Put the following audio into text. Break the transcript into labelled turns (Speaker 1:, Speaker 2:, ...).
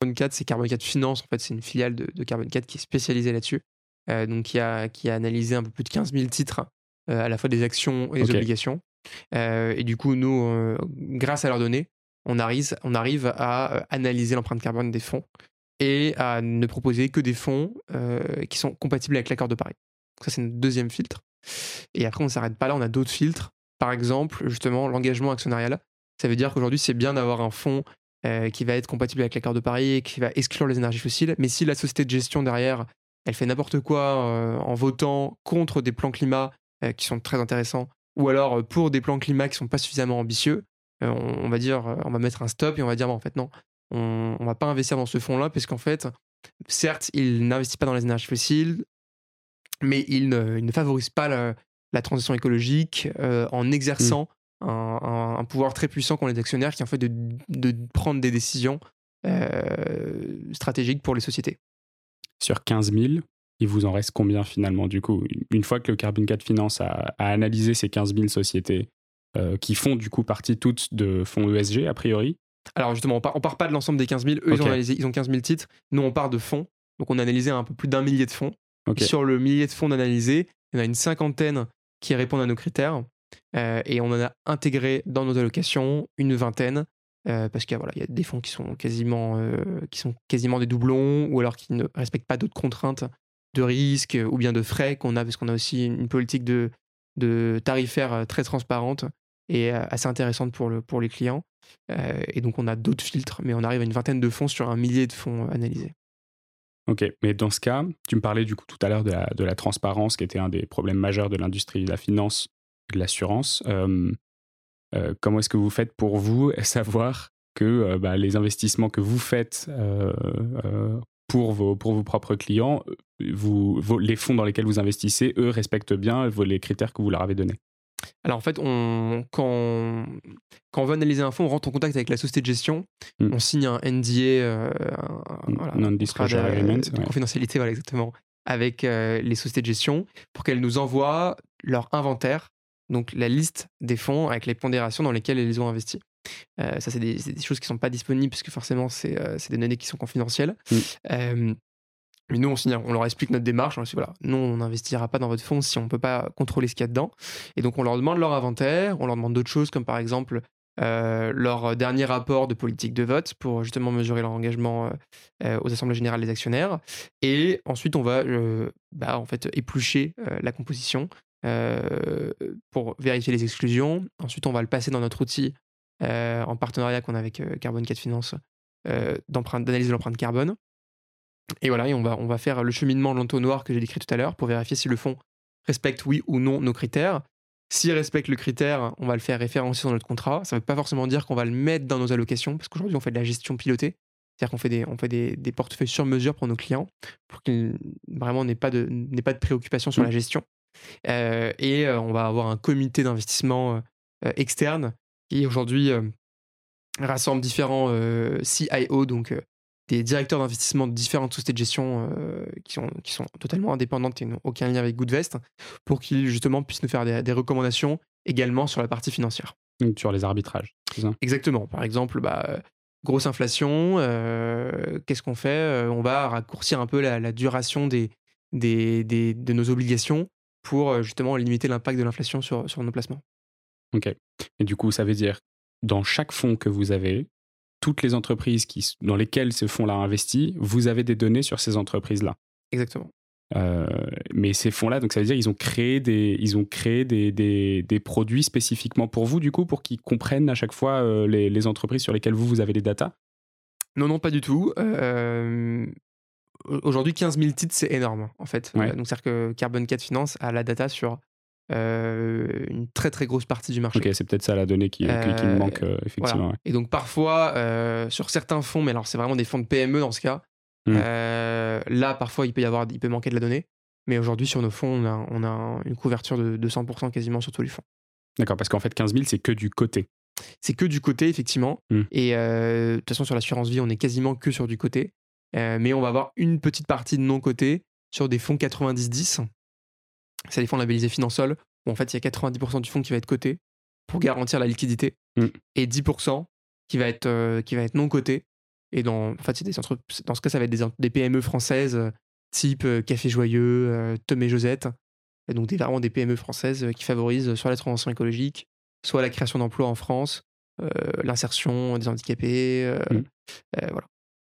Speaker 1: Carbon 4, c'est Carbon 4 Finance. En fait, c'est une filiale de, de Carbon 4 qui est spécialisée là-dessus. Euh, donc, qui a, qui a analysé un peu plus de 15 000 titres, euh, à la fois des actions et des obligations. Euh, et du coup, nous, grâce à leurs données, on arrive, on arrive à analyser l'empreinte carbone des fonds et à ne proposer que des fonds qui sont compatibles avec l'accord de Paris. Donc ça, c'est notre deuxième filtre. Et après, on ne s'arrête pas là, on a d'autres filtres. Par exemple, justement, l'engagement actionnarial. Ça veut dire qu'aujourd'hui, c'est bien d'avoir un fonds euh, qui va être compatible avec l'accord de Paris et qui va exclure les énergies fossiles. Mais si la société de gestion derrière, elle fait n'importe quoi euh, en votant contre des plans climat euh, qui sont très intéressants, ou alors pour des plans climat qui sont pas suffisamment ambitieux, on, on va dire, on va mettre un stop et on va dire, bah, en fait, non, on, on va pas investir dans ce fonds-là parce qu'en fait, certes, il n'investit pas dans les énergies fossiles, mais il ne, il ne favorise pas la, la transition écologique en exerçant un, un- un pouvoir très puissant qu'ont les actionnaires qui en fait de, de prendre des décisions euh, stratégiques pour les sociétés.
Speaker 2: Sur 15 000, il vous en reste combien finalement du coup? Une fois que le Carbon 4 Finance a, a analysé ces 15 000 sociétés euh, qui font du coup partie toutes de fonds ESG a priori,
Speaker 1: Alors justement, on part, on part pas de l'ensemble des 15 000. Eux, ils, ont
Speaker 2: Ok.
Speaker 1: analysé, ils ont 15 000 titres. Nous, on part de fonds. Donc on a analysé un peu plus d'un millier de fonds. Sur le millier de fonds analysés, il y en a une cinquantaine qui répondent à nos critères. Euh, et on en a intégré dans nos allocations une vingtaine. euh, parce qu'il y a des fonds qui sont, quasiment, euh, qui sont quasiment des doublons ou alors qui ne respectent pas d'autres contraintes de risque ou bien de frais qu'on a, parce qu'on a aussi une politique de, tarifaire très transparente et assez intéressante pour, le, pour les clients. Et donc on a d'autres filtres, mais on arrive à une vingtaine de fonds sur un millier de fonds analysés.
Speaker 2: ok. Mais dans ce cas, tu me parlais du coup tout à l'heure de la, transparence qui était un des problèmes majeurs de l'industrie de la finance de l'assurance. Comment est-ce que vous faites pour vous savoir que bah, les investissements que vous faites pour, vos, pour vos propres clients, vous, vos- les fonds dans lesquels vous investissez, eux, respectent bien vos- les critères que vous leur avez donnés?
Speaker 1: Alors en fait, on, quand, quand on veut analyser un fonds, on rentre en contact avec la société de gestion,
Speaker 2: Mm.
Speaker 1: on signe un NDA, euh, un, voilà, contrat de-
Speaker 2: agreement, ouais.
Speaker 1: confidentialité, voilà exactement, avec euh, les sociétés de gestion pour qu'elles nous envoient leur inventaire, donc la liste des fonds avec les pondérations dans lesquelles elles ont investi. Euh, ça, c'est des, choses qui ne sont pas disponibles parce que forcément, c'est euh, des données qui sont confidentielles.
Speaker 2: Mm.
Speaker 1: Euh, mais nous, on, leur explique notre démarche. On leur dit voilà, nous, on n'investira pas dans votre fonds si on ne peut pas contrôler ce qu'il y a dedans. Et donc, on leur demande leur inventaire, on leur demande d'autres choses, comme par exemple euh, leur dernier rapport de politique de vote pour justement mesurer leur engagement euh, euh, aux assemblées générales des actionnaires. Et ensuite, on va bah, en fait éplucher la composition euh, pour vérifier les exclusions. Ensuite, on va le passer dans notre outil euh, en partenariat qu'on a avec euh, Carbone 4 Finance d'analyse de l'empreinte carbone. Et voilà, et on va, on va faire le cheminement de l'entonnoir que j'ai décrit tout à l'heure pour vérifier si le fonds respecte oui ou non nos critères. S'il respecte le critère, on va le faire référencer dans notre contrat. Ça ne veut pas forcément dire qu'on va le mettre dans nos allocations, parce qu'aujourd'hui, on fait de la gestion pilotée. C'est-à-dire qu'on fait, des, on fait des, des portefeuilles sur mesure pour nos clients, pour qu'ils vraiment n'aient pas, de- pas de préoccupation sur
Speaker 2: Mm.
Speaker 1: la gestion. Euh, et euh, on va avoir un comité d'investissement euh, externe qui aujourd'hui rassemble différents CIO, donc des directeurs d'investissement de différentes sociétés de gestion euh, qui, sont, qui sont totalement indépendantes et n'ont aucun lien avec Goodvest, pour qu'ils justement puissent nous faire des, des recommandations également sur la partie financière.
Speaker 2: Donc, sur les arbitrages. c'est ça?
Speaker 1: Exactement. Par exemple, bah, grosse inflation, euh, qu'est-ce qu'on fait? On va raccourcir un peu la, la duration des, des, des- de nos obligations pour euh, justement limiter l'impact de l'inflation sur, sur nos placements.
Speaker 2: Ok. Et du coup, ça veut dire, dans chaque fonds que vous avez, toutes les entreprises qui, dans lesquelles ce fonds-là investi, vous avez des données sur ces entreprises-là.
Speaker 1: Exactement.
Speaker 2: Euh, mais ces fonds-là, donc ça veut dire ils ont créé des, ils ont créé des, des, des produits spécifiquement pour vous, du coup, pour qu'ils comprennent à chaque fois euh, les, les entreprises sur lesquelles vous, vous avez des datas?
Speaker 1: Non, non, pas du tout. Euh, Aujourd'hui, 15 000 titres, c'est énorme, en fait.
Speaker 2: Ouais.
Speaker 1: Donc, c'est-à-dire que Carbon 4 Finance a la data sur euh, une très, très grosse partie du marché.
Speaker 2: Ok, c'est peut-être ça la donnée qui, qui, qui me
Speaker 1: Euh,
Speaker 2: manque, euh, effectivement.
Speaker 1: Voilà. Et donc parfois, sur certains fonds, mais alors c'est vraiment des fonds de PME dans ce cas,
Speaker 2: Mm.
Speaker 1: euh, là parfois il peut y avoir, il peut manquer de la donnée. Mais aujourd'hui sur nos fonds, on a, on a une couverture de, de 100% quasiment sur tous les fonds.
Speaker 2: D'accord, parce qu'en fait, 15 000, c'est que du côté.
Speaker 1: C'est que du côté effectivement.
Speaker 2: Mm.
Speaker 1: Et de toute façon sur l'assurance vie, on est quasiment que sur du côté. Euh, mais on va avoir une petite partie de non cotés sur des fonds 90-10. C'est des fonds labellisés Finansol, où en fait, il y a 90% du fonds qui va être coté pour garantir la liquidité
Speaker 2: mm.
Speaker 1: et 10% qui va être, euh, qui va être non coté. Et dans, en fait, des entre... dans ce cas, ça va être des, PME françaises euh, type Café Joyeux, Tom Josette. Donc, des, vraiment des PME françaises qui favorisent soit la transition écologique, soit la création d'emplois en France, l'insertion des handicapés. Mm. Voilà.